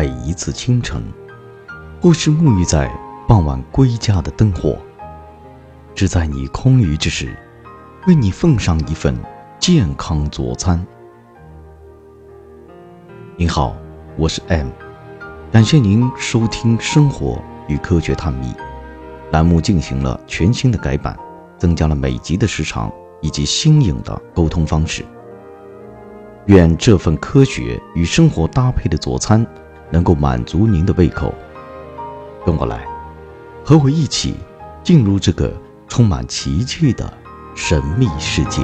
每一次清晨，或是沐浴在傍晚归家的灯火，只在你空余之时，为你奉上一份健康佐餐。您好，我是 M，感谢您收听《生活与科学探秘》栏目，进行了全新的改版，增加了每集的时长以及新颖的沟通方式。愿这份科学与生活搭配的佐餐，能够满足您的胃口。跟我来，和我一起进入这个充满奇迹的神秘世界。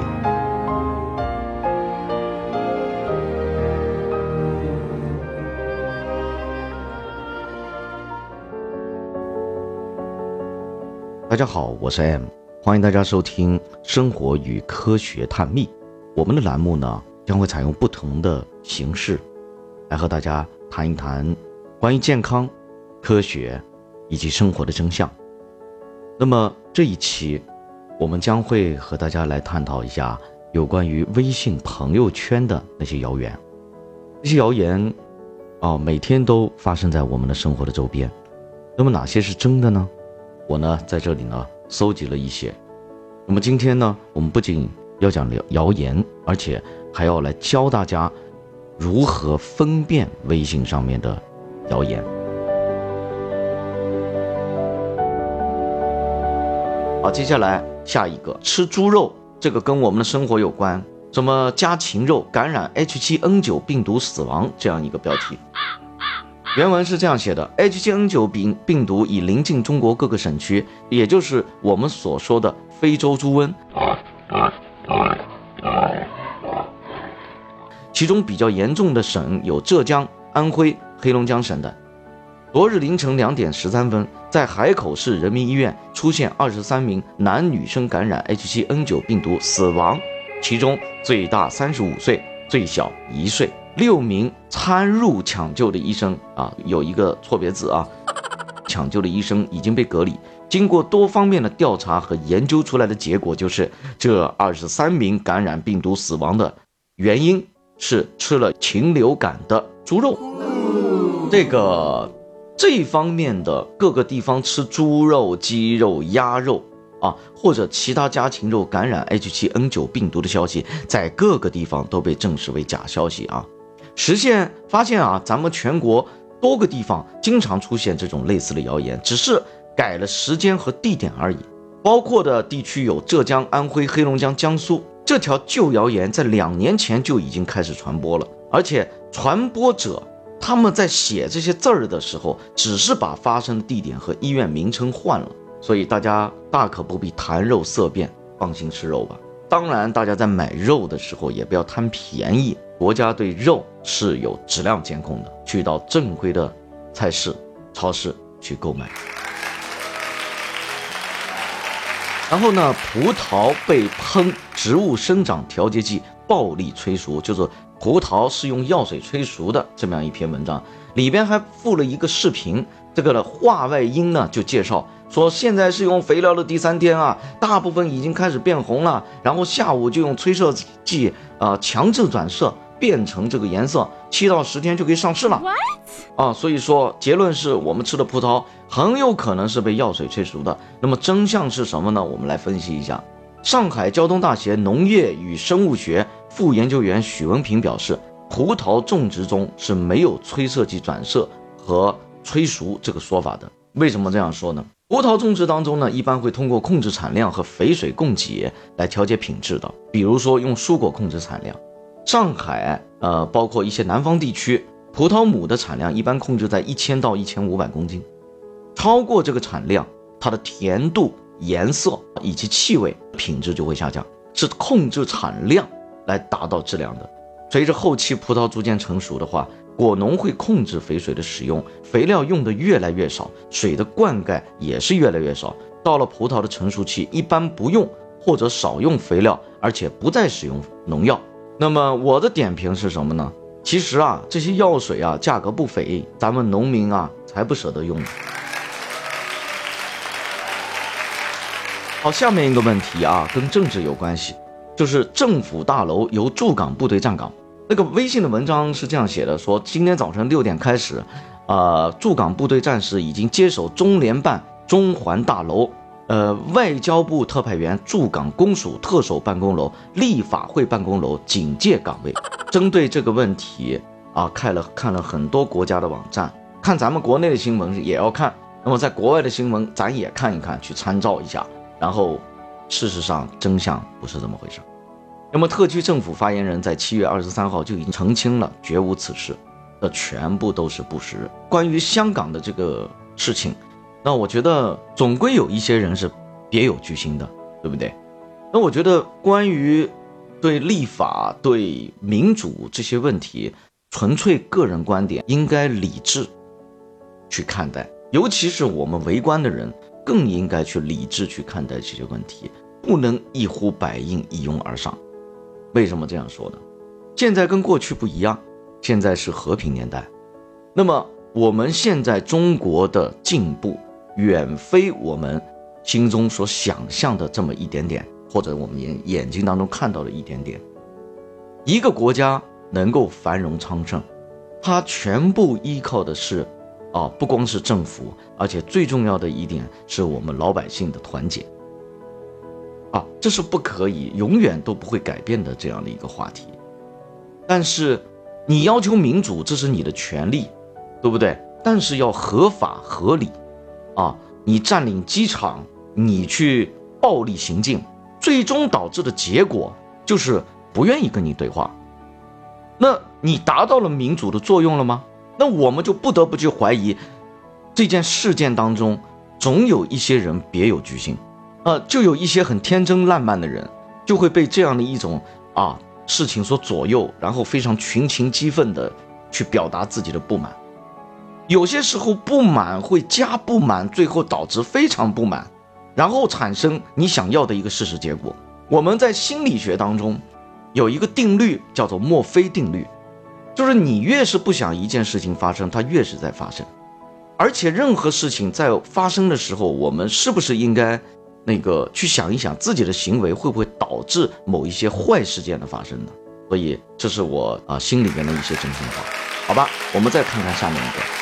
大家好，我是 M，欢迎大家收听《生活与科学探秘》。我们的栏目呢？将会采用不同的形式，来和大家谈一谈关于健康、科学以及生活的真相。那么这一期，我们将会和大家来探讨一下有关于微信朋友圈的那些谣言。这些谣言，啊，每天都发生在我们的生活的周边。那么哪些是真的呢？我呢在这里呢搜集了一些。那么今天呢，我们不仅要讲谣谣言，而且。还要来教大家如何分辨微信上面的谣言。好，接下来下一个吃猪肉，这个跟我们的生活有关。什么家禽肉感染 H7N9 病毒死亡这样一个标题。原文是这样写的：H7N9 病病毒已临近中国各个省区，也就是我们所说的非洲猪瘟。其中比较严重的省有浙江、安徽、黑龙江省等。昨日凌晨两点十三分，在海口市人民医院出现二十三名男女生感染 H7N9 病毒死亡，其中最大三十五岁，最小一岁。六名参入抢救的医生啊，有一个错别字啊，抢救的医生已经被隔离。经过多方面的调查和研究出来的结果就是，这二十三名感染病毒死亡的原因。是吃了禽流感的猪肉，这个这方面的各个地方吃猪肉、鸡肉、鸭肉啊，或者其他家禽肉感染 H7N9 病毒的消息，在各个地方都被证实为假消息啊。实现发现啊，咱们全国多个地方经常出现这种类似的谣言，只是改了时间和地点而已。包括的地区有浙江、安徽、黑龙江、江苏。这条旧谣言在两年前就已经开始传播了，而且传播者他们在写这些字儿的时候，只是把发生的地点和医院名称换了，所以大家大可不必谈肉色变，放心吃肉吧。当然，大家在买肉的时候也不要贪便宜，国家对肉是有质量监控的，去到正规的菜市、超市去购买。然后呢，葡萄被喷植物生长调节剂暴力催熟，就是葡萄是用药水催熟的这么样一篇文章，里边还附了一个视频。这个的话外音呢就介绍说，现在是用肥料的第三天啊，大部分已经开始变红了，然后下午就用催色剂啊强制转色。变成这个颜色，七到十天就可以上市了。啊，所以说结论是我们吃的葡萄很有可能是被药水催熟的。那么真相是什么呢？我们来分析一下。上海交通大学农业与生物学副研究员许文平表示，葡萄种植中是没有催色剂转色和催熟这个说法的。为什么这样说呢？葡萄种植当中呢，一般会通过控制产量和肥水供给来调节品质的，比如说用蔬果控制产量。上海，呃，包括一些南方地区，葡萄亩的产量一般控制在一千到一千五百公斤，超过这个产量，它的甜度、颜色以及气味品质就会下降，是控制产量来达到质量的。随着后期葡萄逐渐成熟的话，果农会控制肥水的使用，肥料用的越来越少，水的灌溉也是越来越少。到了葡萄的成熟期，一般不用或者少用肥料，而且不再使用农药。那么我的点评是什么呢？其实啊，这些药水啊，价格不菲，咱们农民啊才不舍得用。好，下面一个问题啊，跟政治有关系，就是政府大楼由驻港部队站岗，那个微信的文章是这样写的：说今天早晨六点开始，呃，驻港部队战士已经接手中联办中环大楼、呃外交部特派员驻港公署特首办公楼、立法会办公楼警戒岗位。针对这个问题啊，看了看了很多国家的网站，看咱们国内的新闻也要看。那么在国外的新闻咱也看一看，去参照一下。然后，事实上真相不是这么回事。那么，特区政府发言人在七月二十三号就已经澄清了，绝无此事，这全部都是不实。关于香港的这个事情，那我觉得总归有一些人是别有居心的，对不对？那我觉得关于对立法、对民主这些问题，纯粹个人观点，应该理智去看待，尤其是我们围观的人，更应该去理智去看待这些问题，不能一呼百应、一拥而上。为什么这样说呢？现在跟过去不一样，现在是和平年代。那么我们现在中国的进步远非我们心中所想象的这么一点点，或者我们眼眼睛当中看到的一点点。一个国家能够繁荣昌盛，它全部依靠的是，啊，不光是政府，而且最重要的一点是我们老百姓的团结。啊，这是不可以，永远都不会改变的这样的一个话题。但是，你要求民主，这是你的权利，对不对？但是要合法合理。啊，你占领机场，你去暴力行径，最终导致的结果就是不愿意跟你对话。那你达到了民主的作用了吗？那我们就不得不去怀疑，这件事件当中总有一些人别有居心。呃，就有一些很天真烂漫的人，就会被这样的一种啊事情所左右，然后非常群情激愤的去表达自己的不满。有些时候不满会加不满，最后导致非常不满，然后产生你想要的一个事实结果。我们在心理学当中有一个定律叫做墨菲定律，就是你越是不想一件事情发生，它越是在发生。而且任何事情在发生的时候，我们是不是应该？那个去想一想自己的行为会不会导致某一些坏事件的发生呢？所以这是我啊心里面的一些真心话，好吧？我们再看看下面一个，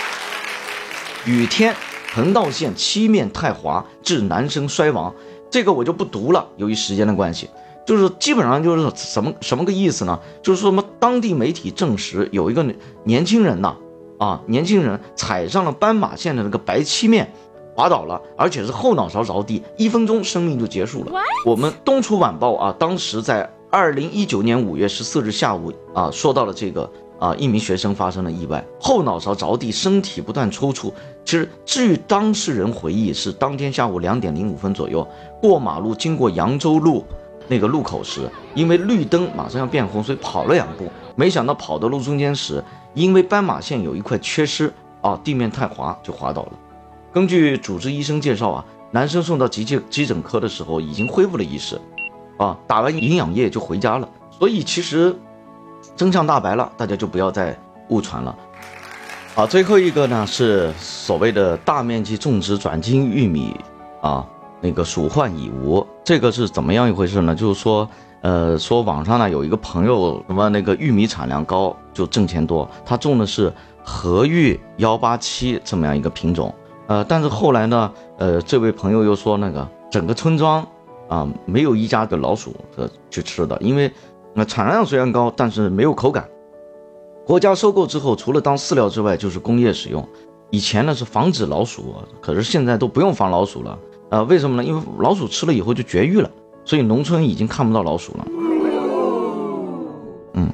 雨天横道线漆面太滑致男生摔亡，这个我就不读了，由于时间的关系，就是基本上就是什么什么个意思呢？就是说什么当地媒体证实有一个年轻人呐，啊年轻人踩上了斑马线的那个白漆面。滑倒了，而且是后脑勺着地，一分钟生命就结束了。我们东楚晚报啊，当时在二零一九年五月十四日下午啊，说到了这个啊，一名学生发生了意外，后脑勺着地，身体不断抽搐。其实据当事人回忆，是当天下午两点零五分左右过马路，经过扬州路那个路口时，因为绿灯马上要变红，所以跑了两步，没想到跑到路中间时，因为斑马线有一块缺失啊，地面太滑，就滑倒了。根据主治医生介绍啊，男生送到急救急诊科的时候已经恢复了意识，啊，打完营养液就回家了。所以其实真相大白了，大家就不要再误传了。好，最后一个呢是所谓的大面积种植转基因玉米啊，那个鼠患已无，这个是怎么样一回事呢？就是说，呃，说网上呢有一个朋友什么那个玉米产量高就挣钱多，他种的是和玉幺八七这么样一个品种。呃，但是后来呢，呃，这位朋友又说，那个整个村庄啊，没有一家的老鼠呃去吃的，因为那产量虽然高，但是没有口感。国家收购之后，除了当饲料之外，就是工业使用。以前呢是防止老鼠，可是现在都不用防老鼠了。呃，为什么呢？因为老鼠吃了以后就绝育了，所以农村已经看不到老鼠了。嗯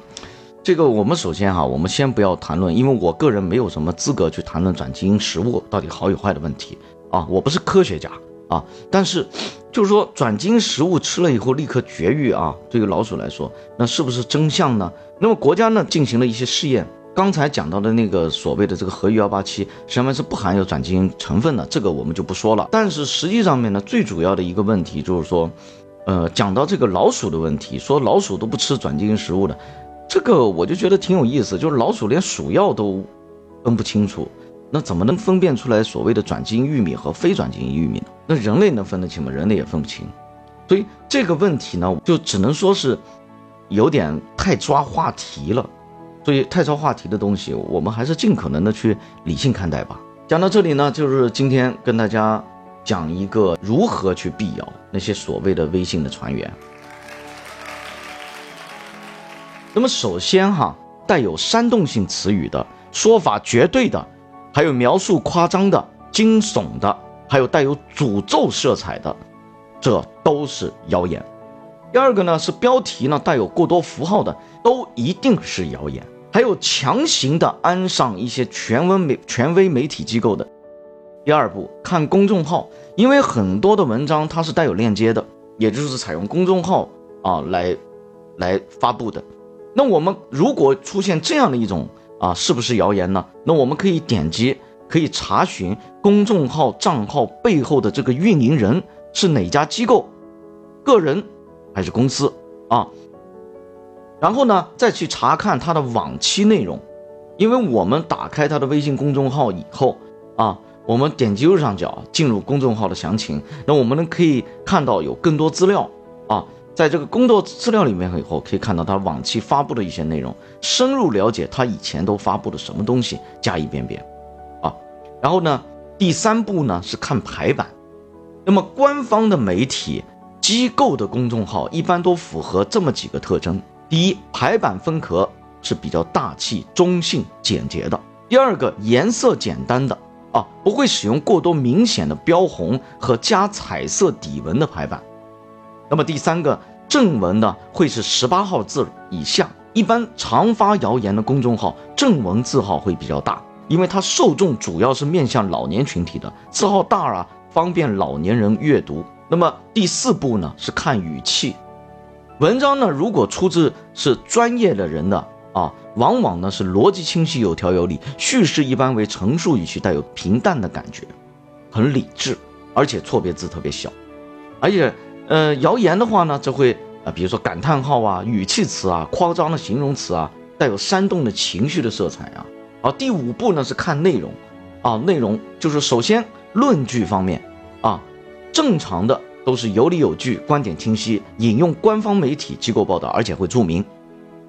这个我们首先哈，我们先不要谈论，因为我个人没有什么资格去谈论转基因食物到底好与坏的问题啊，我不是科学家啊。但是，就是说转基因食物吃了以后立刻绝育啊，对于老鼠来说，那是不是真相呢？那么国家呢进行了一些试验，刚才讲到的那个所谓的这个合玉幺八七上面是不含有转基因成分的，这个我们就不说了。但是实际上面呢，最主要的一个问题就是说，呃，讲到这个老鼠的问题，说老鼠都不吃转基因食物的。这个我就觉得挺有意思，就是老鼠连鼠药都分不清楚，那怎么能分辨出来所谓的转基因玉米和非转基因玉米呢？那人类能分得清吗？人类也分不清，所以这个问题呢，就只能说是有点太抓话题了所以太抓话题的东西，我们还是尽可能的去理性看待吧。讲到这里呢，就是今天跟大家讲一个如何去辟谣那些所谓的微信的传言。那么首先哈，带有煽动性词语的说法绝对的，还有描述夸张的、惊悚的，还有带有诅咒色彩的，这都是谣言。第二个呢是标题呢带有过多符号的，都一定是谣言。还有强行的安上一些权威媒权威媒体机构的。第二步看公众号，因为很多的文章它是带有链接的，也就是采用公众号啊来来发布的。那我们如果出现这样的一种啊，是不是谣言呢？那我们可以点击，可以查询公众号账号背后的这个运营人是哪家机构，个人。还是公司啊，然后呢，再去查看他的往期内容，因为我们打开他的微信公众号以后啊，我们点击右上角进入公众号的详情，那我们呢可以看到有更多资料啊，在这个工作资料里面以后可以看到他往期发布的一些内容，深入了解他以前都发布的什么东西，加以辨别啊。然后呢，第三步呢是看排版，那么官方的媒体。机构的公众号一般都符合这么几个特征：第一，排版风格是比较大气、中性、简洁的；第二个，颜色简单的啊，不会使用过多明显的标红和加彩色底纹的排版；那么第三个，正文呢会是十八号字以下。一般常发谣言的公众号正文字号会比较大，因为它受众主要是面向老年群体的，字号大啊，方便老年人阅读。那么第四步呢是看语气，文章呢如果出自是专业的人的啊，往往呢是逻辑清晰、有条有理，叙事一般为陈述语气，带有平淡的感觉，很理智，而且错别字特别小，而且呃谣言的话呢，这会啊比如说感叹号啊、语气词啊、夸张的形容词啊，带有煽动的情绪的色彩啊。好，第五步呢是看内容，啊内容就是首先论据方面啊。正常的都是有理有据，观点清晰，引用官方媒体机构报道，而且会注明，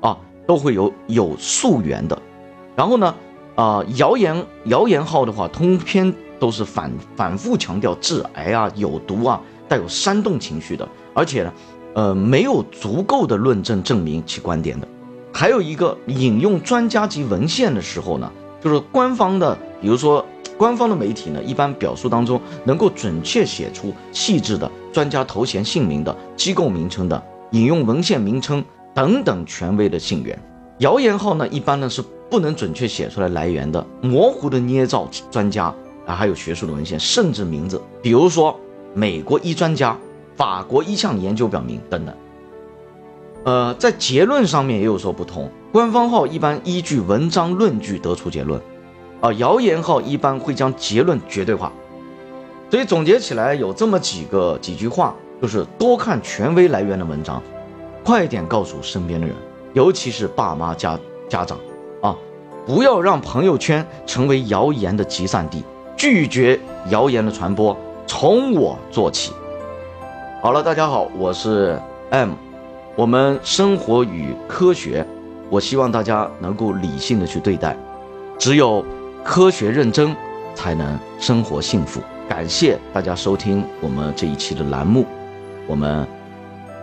啊，都会有有溯源的。然后呢，啊，谣言谣言号的话，通篇都是反反复强调致癌啊、有毒啊，带有煽动情绪的，而且呢，呃，没有足够的论证证明其观点的。还有一个引用专家级文献的时候呢，就是官方的，比如说。官方的媒体呢，一般表述当中能够准确写出细致的专家头衔、姓名的、机构名称的、引用文献名称等等权威的信源。谣言号呢，一般呢是不能准确写出来来源的，模糊的捏造专家啊，还有学术的文献，甚至名字，比如说美国一专家、法国一项研究表明等等。呃，在结论上面也有所不同，官方号一般依据文章论据得出结论。啊，谣言号一般会将结论绝对化，所以总结起来有这么几个几句话，就是多看权威来源的文章，快点告诉身边的人，尤其是爸妈家家长啊，不要让朋友圈成为谣言的集散地，拒绝谣言的传播，从我做起。好了，大家好，我是 M，我们生活与科学，我希望大家能够理性的去对待，只有。科学认真，才能生活幸福。感谢大家收听我们这一期的栏目，我们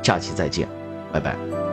下期再见，拜拜。